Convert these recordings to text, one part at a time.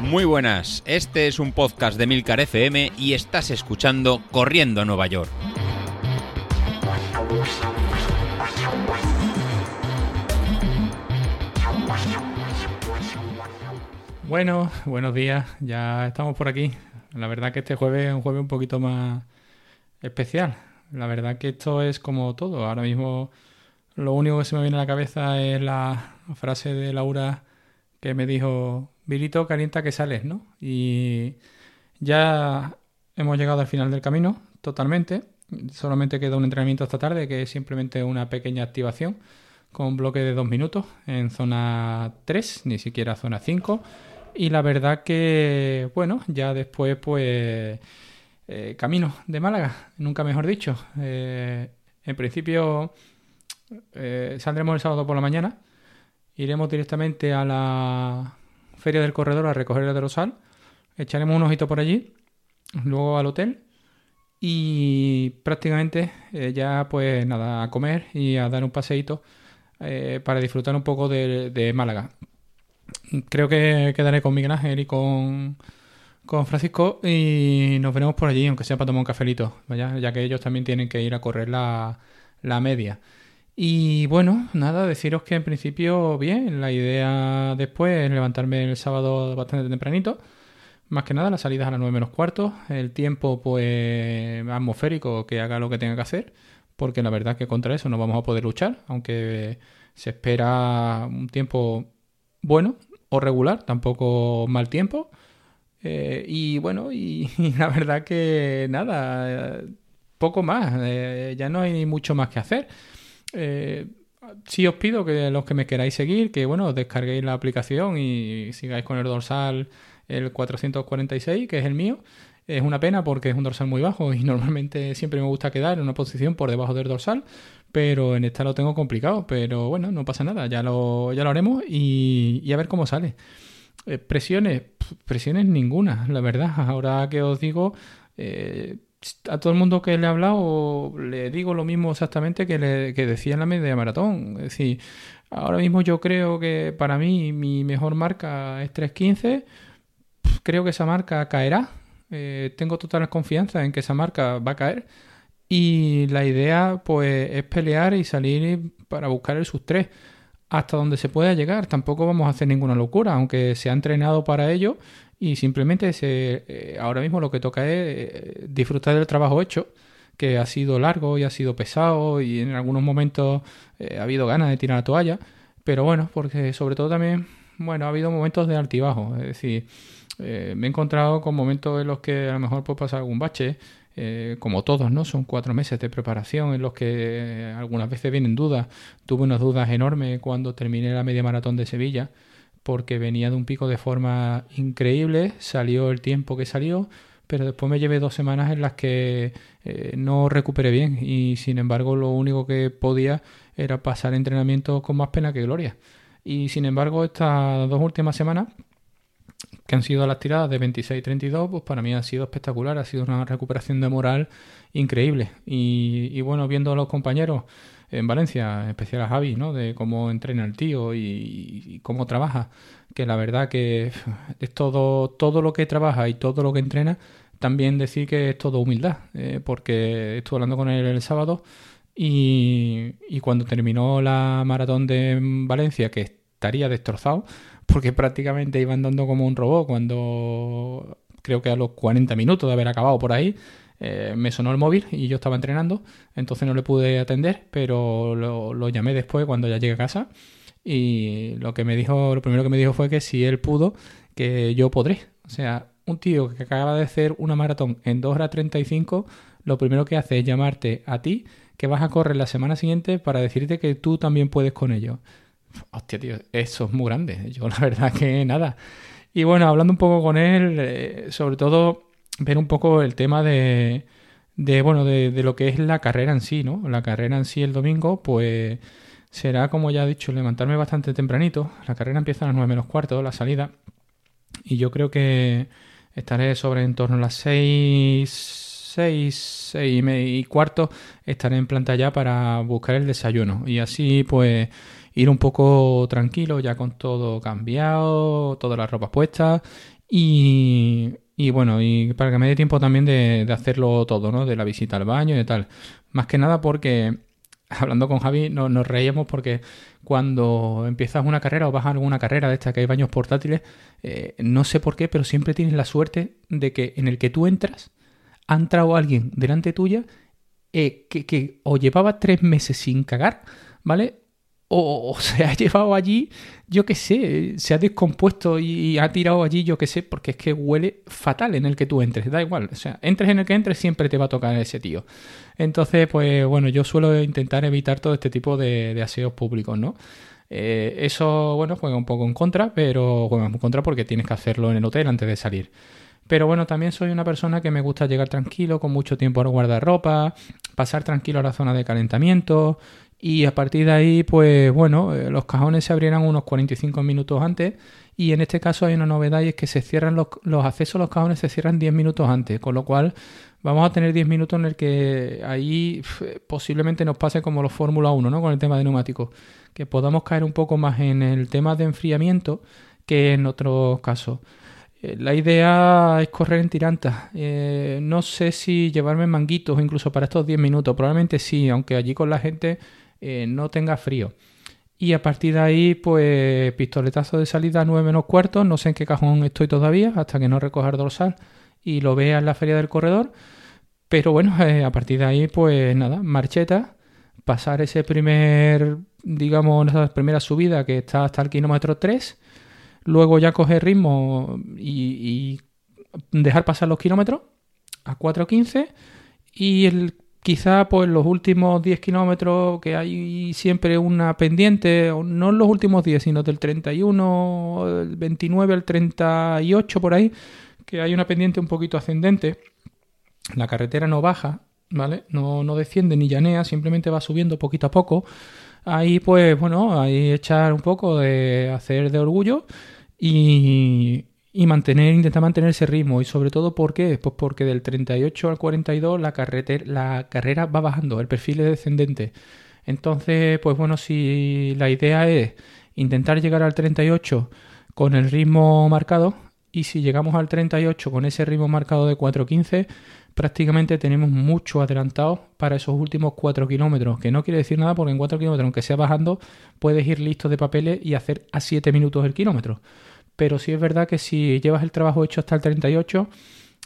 Muy buenas, este es un podcast de Milcar FM y estás escuchando Corriendo a Nueva York. Bueno, buenos días, ya estamos por aquí. La verdad que este jueves es un jueves un poquito más especial. La verdad que esto es como todo. Ahora mismo lo único que se me viene a la cabeza es la frase de Laura que me dijo, Virito, calienta que sales, ¿no? Y ya hemos llegado al final del camino, totalmente. Solamente queda un entrenamiento esta tarde, que es simplemente una pequeña activación con un bloque de dos minutos en zona 3, ni siquiera zona 5 y la verdad que, bueno, ya después, pues, eh, camino de Málaga, nunca mejor dicho. Eh, en principio, eh, saldremos el sábado por la mañana. Iremos directamente a la Feria del Corredor a recoger el de Rosal. Echaremos un ojito por allí. Luego al hotel. Y prácticamente ya, pues nada, a comer y a dar un paseíto para disfrutar un poco de Málaga creo que quedaré con Miguel Ángel y con, con Francisco y nos veremos por allí, aunque sea para tomar un cafelito, ya que ellos también tienen que ir a correr la, la media. Y bueno, nada, deciros que en principio bien, la idea después es levantarme el sábado bastante tempranito. Más que nada, las salidas a las 9 menos cuarto, el tiempo pues atmosférico que haga lo que tenga que hacer, porque la verdad que contra eso no vamos a poder luchar, aunque se espera un tiempo bueno o regular, tampoco mal tiempo. Eh, y bueno, y, la verdad que nada, poco más, eh, ya no hay mucho más que hacer. Eh, sí os pido que los que me queráis seguir, que bueno, descarguéis la aplicación y sigáis con el dorsal el 446, que es el mío. Es una pena porque es un dorsal muy bajo y normalmente siempre me gusta quedar en una posición por debajo del dorsal, pero en esta lo tengo complicado. Pero bueno, no pasa nada, ya lo, ya lo haremos y, a ver cómo sale. Eh, presiones, presiones ninguna, la verdad. Ahora que os digo, eh, a todo el mundo que le he hablado le digo lo mismo exactamente que, le, decía en la media maratón. Es decir, ahora mismo yo creo que para mí mi mejor marca es 3.15. Creo que esa marca caerá eh, tengo total confianza en que esa marca va a caer. Y la idea, pues, es pelear y salir para buscar el sub 3 hasta donde se pueda llegar. Tampoco vamos a hacer ninguna locura, aunque se ha entrenado para ello y simplemente se, eh, ahora mismo lo que toca es eh, disfrutar del trabajo hecho, que ha sido largo y ha sido pesado y en algunos momentos ha habido ganas de tirar la toalla. Pero bueno, porque sobre todo también, bueno, ha habido momentos de altibajo. Es decir, eh, me he encontrado con momentos en los que a lo mejor puede pasar algún bache, eh, como todos, ¿no? Son cuatro meses de preparación en los que eh, algunas veces vienen dudas. Tuve unas dudas enormes cuando terminé la media maratón de Sevilla, porque venía de un pico de forma increíble, salió el tiempo que salió, pero después me llevé dos semanas en las que no recuperé bien y sin embargo lo único que podía era pasar entrenamiento con más pena que gloria. Y sin embargo estas dos últimas semanas que han sido las tiradas de 26-32, pues para mí ha sido espectacular, ha sido una recuperación de moral increíble. Y, bueno, viendo a los compañeros en Valencia, en especial a Javi, ¿no? De cómo entrena el tío y, cómo trabaja, que la verdad que es todo, todo lo que trabaja y todo lo que entrena, también decir que es todo humildad, eh, porque estuve hablando con él el sábado y, y cuando terminó la maratón de Valencia, que estaría destrozado, porque prácticamente iba andando como un robot cuando creo que a los 40 minutos de haber acabado por ahí. Eh, me sonó el móvil y yo estaba entrenando, entonces no le pude atender, pero lo, llamé después cuando ya llegué a casa y lo que me dijo, lo primero que me dijo fue que si él pudo, que yo podré. O sea, un tío que acaba de hacer una maratón en 2 horas 35, lo primero que hace es llamarte a ti, que vas a correr la semana siguiente para decirte que tú también puedes con ello. Hostia, tío, eso es muy grande. Yo la verdad que nada. Y bueno, hablando un poco con él, eh, sobre todo ver un poco el tema de, de bueno, de, de, lo que es la carrera en sí, ¿no? La carrera en sí el domingo, pues será, como ya he dicho, levantarme bastante tempranito. La carrera empieza a las 9 menos cuarto, la salida. Y yo creo que estaré sobre en torno a las 6, 6, 6 y cuarto. Estaré en planta ya para buscar el desayuno. Y así, pues ir un poco tranquilo, ya con todo cambiado, todas las ropas puestas y, y bueno, y para que me dé tiempo también de, de, hacerlo todo, ¿no? De la visita al baño y tal. Más que nada porque, hablando con Javi, no, nos reíamos porque cuando empiezas una carrera o vas a alguna carrera de esta que hay baños portátiles, eh, no sé por qué, pero siempre tienes la suerte de que en el que tú entras, ha entrado alguien delante tuya eh, que, que o llevaba tres meses sin cagar, ¿vale? O, se ha llevado allí, yo qué sé, se ha descompuesto y ha tirado allí, yo qué sé, porque es que huele fatal en el que tú entres, da igual, o sea, entres en el que entres, siempre te va a tocar ese tío. Entonces, pues bueno, yo suelo intentar evitar todo este tipo de, aseos públicos, ¿no? Eh, eso, bueno, juega un poco en contra, pero juega en contra porque tienes que hacerlo en el hotel antes de salir. Pero bueno, también soy una persona que me gusta llegar tranquilo, con mucho tiempo a guardar ropa, pasar tranquilo a la zona de calentamiento, y a partir de ahí, pues bueno, eh, los cajones se abrirán unos 45 minutos antes y en este caso hay una novedad y es que se cierran los, los accesos a los cajones se cierran 10 minutos antes, con lo cual vamos a tener 10 minutos en el que ahí posiblemente nos pase como los Fórmula 1, ¿no? Con el tema de neumáticos, que podamos caer un poco más en el tema de enfriamiento que en otros casos. Eh, la idea es correr en tirantas. Eh, no sé si llevarme manguitos incluso para estos 10 minutos. Probablemente sí, aunque allí con la gente eh, no tenga frío. Y a partir de ahí, pues pistoletazo de salida 9 menos cuartos, no sé en qué cajón estoy todavía, hasta que no recoja el dorsal y lo vea en la feria del corredor. Pero bueno, eh, a partir de ahí, pues nada, marcheta, pasar ese primer, digamos, esa primera subida que está hasta el kilómetro 3, luego ya coger ritmo y, y dejar pasar los kilómetros a 4.15 y el Quizá pues los últimos 10 kilómetros que hay siempre una pendiente, no en los últimos 10, sino del 31, el 29 al 38 por ahí, que hay una pendiente un poquito ascendente. La carretera no baja, ¿vale? No, no desciende ni llanea, simplemente va subiendo poquito a poco. Ahí pues bueno, ahí echar un poco de hacer de orgullo y, y mantener, intentar mantener ese ritmo. Y sobre todo, ¿por qué? Pues porque del 38 al 42 la, la carrera va bajando, el perfil es descendente. Entonces, pues bueno, si la idea es intentar llegar al 38 con el ritmo marcado, y si llegamos al 38 con ese ritmo marcado de 4.15, prácticamente tenemos mucho adelantado para esos últimos 4 kilómetros, que no quiere decir nada porque en 4 kilómetros, aunque sea bajando, puedes ir listo de papeles y hacer a 7 minutos el kilómetro pero sí es verdad que si llevas el trabajo hecho hasta el 38,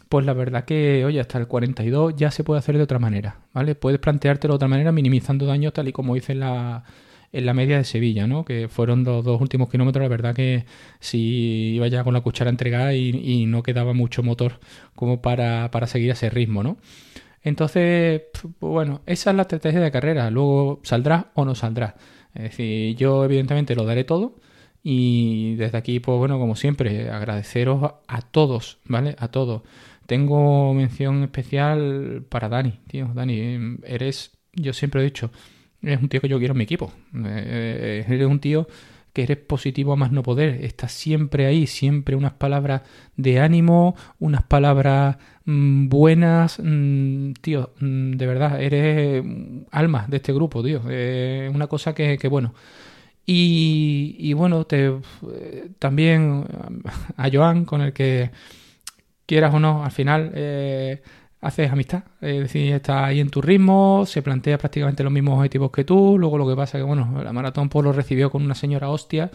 pues la verdad que, oye, hasta el 42 ya se puede hacer de otra manera, ¿vale? Puedes planteártelo de otra manera minimizando daños tal y como hice en la, en la media de Sevilla, ¿no? Que fueron los dos últimos kilómetros, la verdad que si iba ya con la cuchara entregada y, no quedaba mucho motor como para, para seguir ese ritmo, ¿no? Entonces, pues bueno, esa es la estrategia de carrera. Luego saldrá o no saldrá. Es decir, yo evidentemente lo daré todo y desde aquí, pues bueno, como siempre, agradeceros a todos, ¿vale? A todos. Tengo mención especial para Dani, tío. Dani, eres, yo siempre he dicho, eres un tío que yo quiero en mi equipo. Eh, eres un tío que eres positivo a más no poder. Estás siempre ahí, siempre unas palabras de ánimo, unas palabras mm, buenas. Mm, tío, mm, de verdad, eres alma de este grupo, tío. Es una cosa que, que bueno y, bueno, te, también a Joan, con el que quieras o no, al final eh, haces amistad. Es decir, está ahí en tu ritmo, se plantea prácticamente los mismos objetivos que tú. Luego lo que pasa es que, bueno, la maratón pues lo recibió con una señora hostia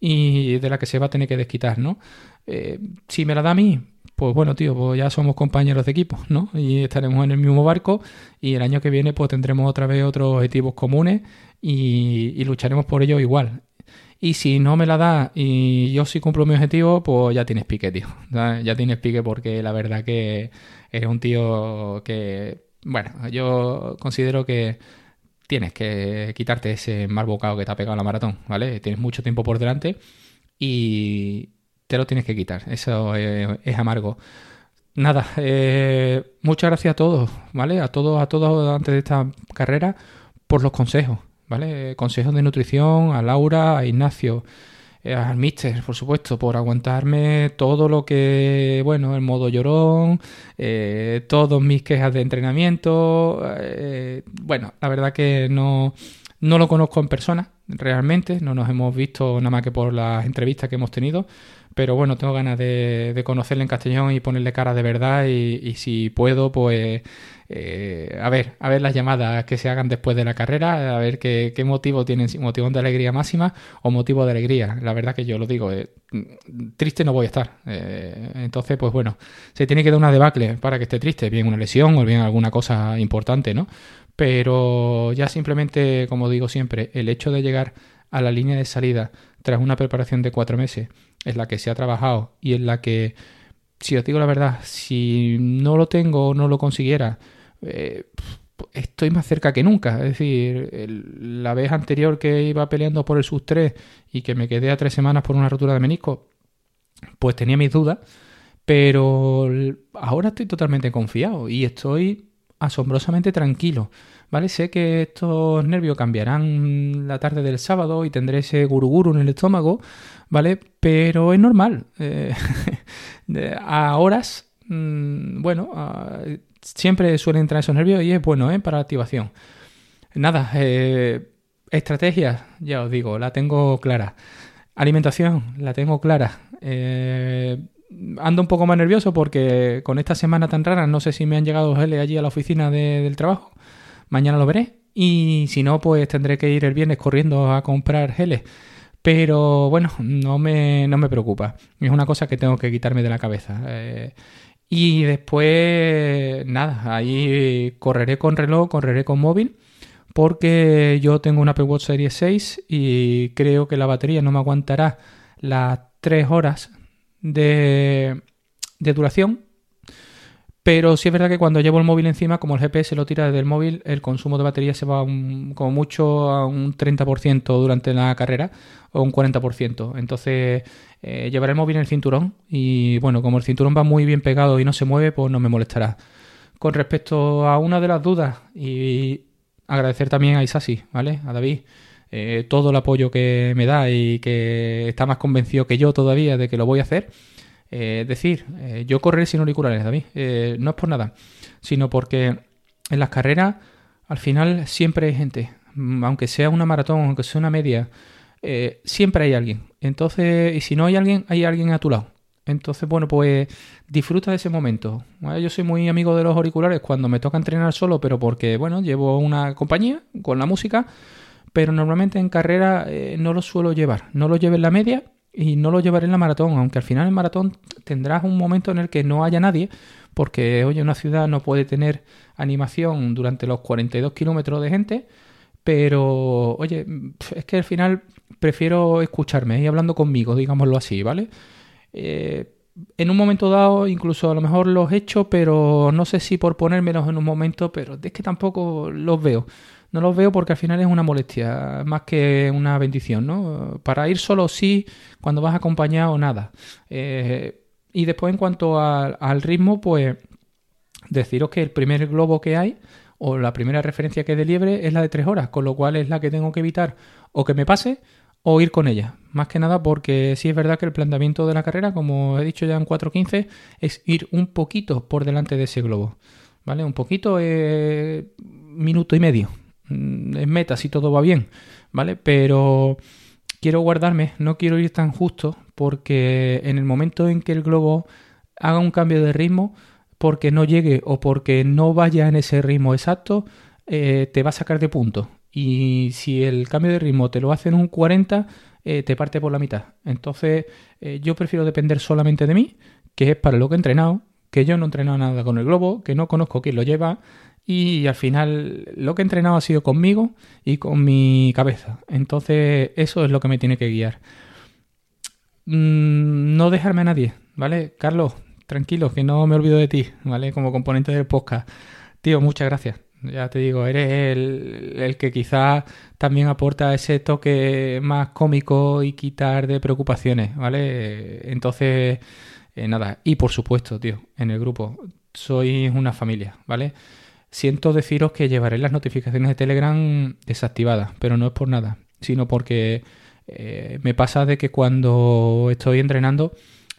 y de la que se va a tener que desquitar, ¿no? Eh, si me la da a mí, pues bueno, tío, pues ya somos compañeros de equipo, ¿no? Y estaremos en el mismo barco y el año que viene pues tendremos otra vez otros objetivos comunes y, lucharemos por ello igual. Y si no me la da y yo sí cumplo mi objetivo, pues ya tienes pique, tío. Ya tienes pique porque la verdad que eres un tío que, bueno, yo considero que tienes que quitarte ese mal bocado que te ha pegado la maratón, ¿vale? Tienes mucho tiempo por delante y, te lo tienes que quitar. Eso es, amargo. Nada, eh, muchas gracias a todos, ¿vale? A todos, a todos antes de esta carrera por los consejos, ¿vale? Consejos de nutrición, a Laura, a Ignacio, al Mister, por supuesto, por aguantarme todo lo que, bueno, el modo llorón, eh, todos mis quejas de entrenamiento. bueno, la verdad que no, No lo conozco en persona, realmente, no nos hemos visto nada más que por las entrevistas que hemos tenido, pero bueno, tengo ganas de, conocerle en Castellón y ponerle cara de verdad y, si puedo, pues eh, a ver, a ver las llamadas que se hagan después de la carrera, a ver qué, motivo tienen, si motivo de alegría máxima o motivo de alegría. La verdad que yo lo digo, eh, triste no voy a estar. Eh, entonces, pues bueno, se tiene que dar una debacle para que esté triste, bien una lesión o bien alguna cosa importante, ¿no? Pero ya simplemente, como digo siempre, el hecho de llegar a la línea de salida tras una preparación de cuatro meses, en la que se ha trabajado y en la que, si os digo la verdad, si no lo tengo o no lo consiguiera, eh, estoy más cerca que nunca. Es decir, la vez anterior que iba peleando por el sub 3 y que me quedé a tres semanas por una rotura de menisco, pues tenía mis dudas, pero ahora estoy totalmente confiado y estoy asombrosamente tranquilo. ¿Vale? Sé que estos nervios cambiarán la tarde del sábado y tendré ese guruguru en el estómago, ¿vale? Pero es normal. Eh, a horas, mm, bueno, siempre suelen entrar esos nervios y es bueno, ¿eh? Para la activación. Nada, eh, estrategias, ya os digo, la tengo clara. Alimentación, la tengo clara. Eh, ando un poco más nervioso porque con esta semana tan rara no sé si me han llegado geles allí a la oficina del trabajo. Mañana lo veré. Y si no, pues tendré que ir el viernes corriendo a comprar geles. Pero bueno, no me, no me preocupa. Es una cosa que tengo que quitarme de la cabeza. Eh, y después, nada, ahí correré con reloj, correré con móvil. Porque yo tengo una Apple Watch Series 6 y creo que la batería no me aguantará las 3 horas de, duración. Pero sí es verdad que cuando llevo el móvil encima, como el GPS lo tira desde el móvil, el consumo de batería se va como mucho a un 30% durante la carrera o un 40%. Entonces eh, llevaré el móvil en el cinturón y bueno, como el cinturón va muy bien pegado y no se mueve, pues no me molestará. Con respecto a una de las dudas y agradecer también a Isasi, ¿vale? A David. Eh, todo el apoyo que me da y que está más convencido que yo todavía de que lo voy a hacer. Eh, decir, eh, yo correré sin auriculares, David. no es por nada, sino porque en las carreras al final siempre hay gente. Mm, aunque sea una maratón, aunque sea una media, siempre hay alguien. Entonces, y si no hay alguien, hay alguien a tu lado. Entonces, bueno, pues disfruta de ese momento. Yo soy muy amigo de los auriculares cuando me toca entrenar solo, pero porque, bueno, llevo una compañía con la música pero normalmente en carrera eh, no lo suelo llevar. No lo llevo en la media y no lo llevaré en la maratón, aunque al final en maratón tendrás un momento en el que no haya nadie, porque oye, una ciudad no puede tener animación durante los 42 kilómetros de gente, pero oye, es que al final prefiero escucharme y hablando conmigo, digámoslo así, ¿vale? Eh, en un momento dado, incluso a lo mejor los he hecho, pero no sé si por ponérmelos en un momento, pero es que tampoco los veo. No los veo porque al final es una molestia, más que una bendición, ¿no? Para ir solo sí, cuando vas acompañado nada. Eh, y después en cuanto al ritmo, pues deciros que el primer globo que hay, o la primera referencia que hay de liebre, es la de tres horas, con lo cual es la que tengo que evitar o que me pase o ir con ella. Más que nada porque sí es verdad que el planteamiento de la carrera, como he dicho ya en 4.15, es ir un poquito por delante de ese globo. ¿Vale? Un poquito, eh, minuto y medio, es meta si todo va bien, ¿vale? Pero quiero guardarme, no quiero ir tan justo porque en el momento en que el globo haga un cambio de ritmo, porque no llegue o porque no vaya en ese ritmo exacto, eh, te va a sacar de punto. Y si el cambio de ritmo te lo hace en un 40, eh, te parte por la mitad. Entonces eh, yo prefiero depender solamente de mí, que es para lo que he entrenado, que yo no he entrenado nada con el globo, que no conozco quién lo lleva y al final lo que he entrenado ha sido conmigo y con mi cabeza. Entonces eso es lo que me tiene que guiar. Mm, no dejarme a nadie, ¿vale? Carlos, tranquilo, que no me olvido de ti, ¿vale? Como componente del podcast. Tío, muchas gracias. Ya te digo, eres el, que quizás también aporta ese toque más cómico y quitar de preocupaciones, ¿vale? Entonces, eh, nada. Y por supuesto, tío, en el grupo, sois una familia, ¿vale? Siento deciros que llevaré las notificaciones de Telegram desactivadas, pero no es por nada, sino porque eh, me pasa de que cuando estoy entrenando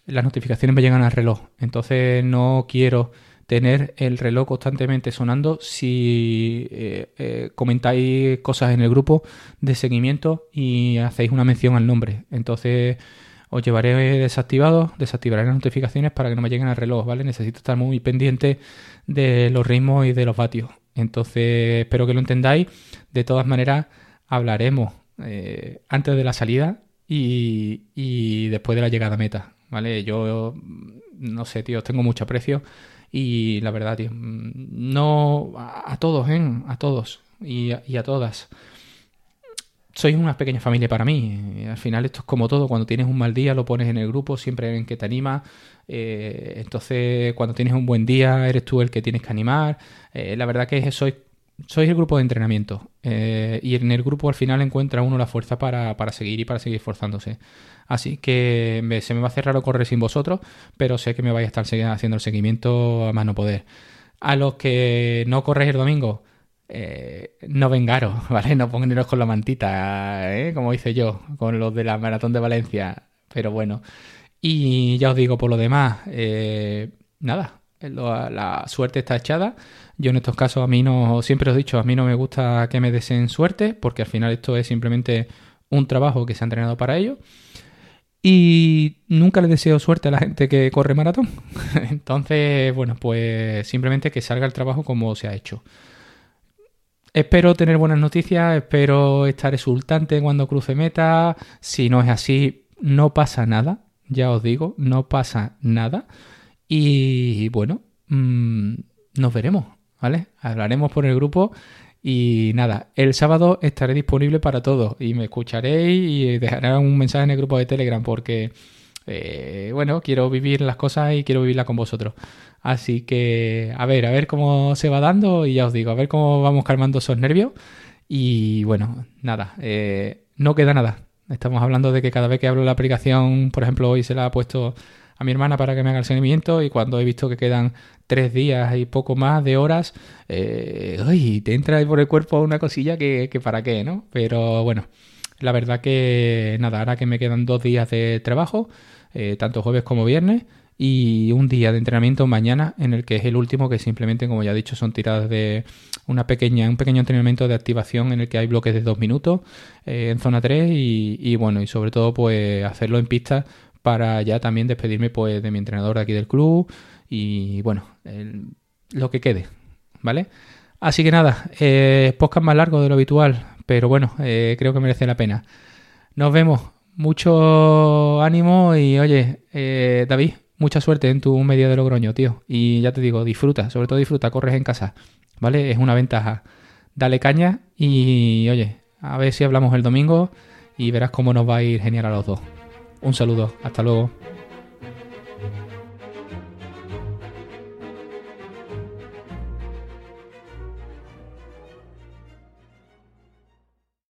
las notificaciones me llegan al reloj. Entonces no quiero tener el reloj constantemente sonando si eh, eh, comentáis cosas en el grupo de seguimiento y hacéis una mención al nombre. Entonces os llevaré desactivados, desactivaré las notificaciones para que no me lleguen al reloj, ¿vale? Necesito estar muy pendiente de los ritmos y de los vatios. Entonces, espero que lo entendáis. De todas maneras, hablaremos eh, antes de la salida y, después de la llegada a meta, ¿vale? Yo, no sé, tío, tengo mucho aprecio y la verdad, tío, no a, todos, ¿eh? A todos y a todas sois una pequeña familia para mí. Al final esto es como todo, cuando tienes un mal día lo pones en el grupo, siempre en que te anima. Eh, entonces cuando tienes un buen día eres tú el que tienes que animar. Eh, la verdad que sois, sois el grupo de entrenamiento eh, y en el grupo al final encuentra uno la fuerza para, seguir y para seguir esforzándose. Así que se me va a hacer raro correr sin vosotros, pero sé que me vais a estar haciendo el seguimiento a más no poder. A los que no corréis el domingo, eh, no vengaros, ¿vale? No pongaros con la mantita, ¿eh? como hice yo, con los de la Maratón de Valencia. Pero bueno. Y ya os digo, por lo demás, eh, nada, la suerte está echada. Yo en estos casos a mí no, siempre os he dicho, a mí no me gusta que me desen suerte, porque al final esto es simplemente un trabajo que se ha entrenado para ello. Y nunca le deseo suerte a la gente que corre maratón. Entonces, bueno, pues simplemente que salga el trabajo como se ha hecho. Espero tener buenas noticias, espero estar exultante cuando cruce meta. Si no es así, no pasa nada, ya os digo, no pasa nada. Y bueno, mm, nos veremos, ¿vale? Hablaremos por el grupo y nada, el sábado estaré disponible para todos y me escucharéis y dejaré un mensaje en el grupo de Telegram porque, eh, bueno, quiero vivir las cosas y quiero vivirlas con vosotros. Así que a ver, a ver cómo se va dando y ya os digo, a ver cómo vamos calmando esos nervios. Y bueno, nada, eh, no queda nada. Estamos hablando de que cada vez que hablo la aplicación, por ejemplo, hoy se la ha puesto a mi hermana para que me haga el seguimiento y cuando he visto que quedan tres días y poco más de horas, eh, te entra por el cuerpo una cosilla que, que para qué, ¿no? Pero bueno, la verdad que nada, ahora que me quedan dos días de trabajo, eh, tanto jueves como viernes, y un día de entrenamiento mañana en el que es el último que simplemente como ya he dicho son tiradas de una pequeña un pequeño entrenamiento de activación en el que hay bloques de dos minutos eh, en zona 3 y, bueno y sobre todo pues hacerlo en pista para ya también despedirme pues de mi entrenador de aquí del club y bueno lo que quede vale así que nada eh, podcast más largo de lo habitual pero bueno eh, creo que merece la pena. Nos vemos mucho ánimo y oye eh, David mucha suerte en tu medio de Logroño, tío. Y ya te digo, disfruta, sobre todo disfruta, corres en casa, ¿vale? Es una ventaja. Dale caña y oye, a ver si hablamos el domingo y verás cómo nos va a ir genial a los dos. Un saludo, hasta luego.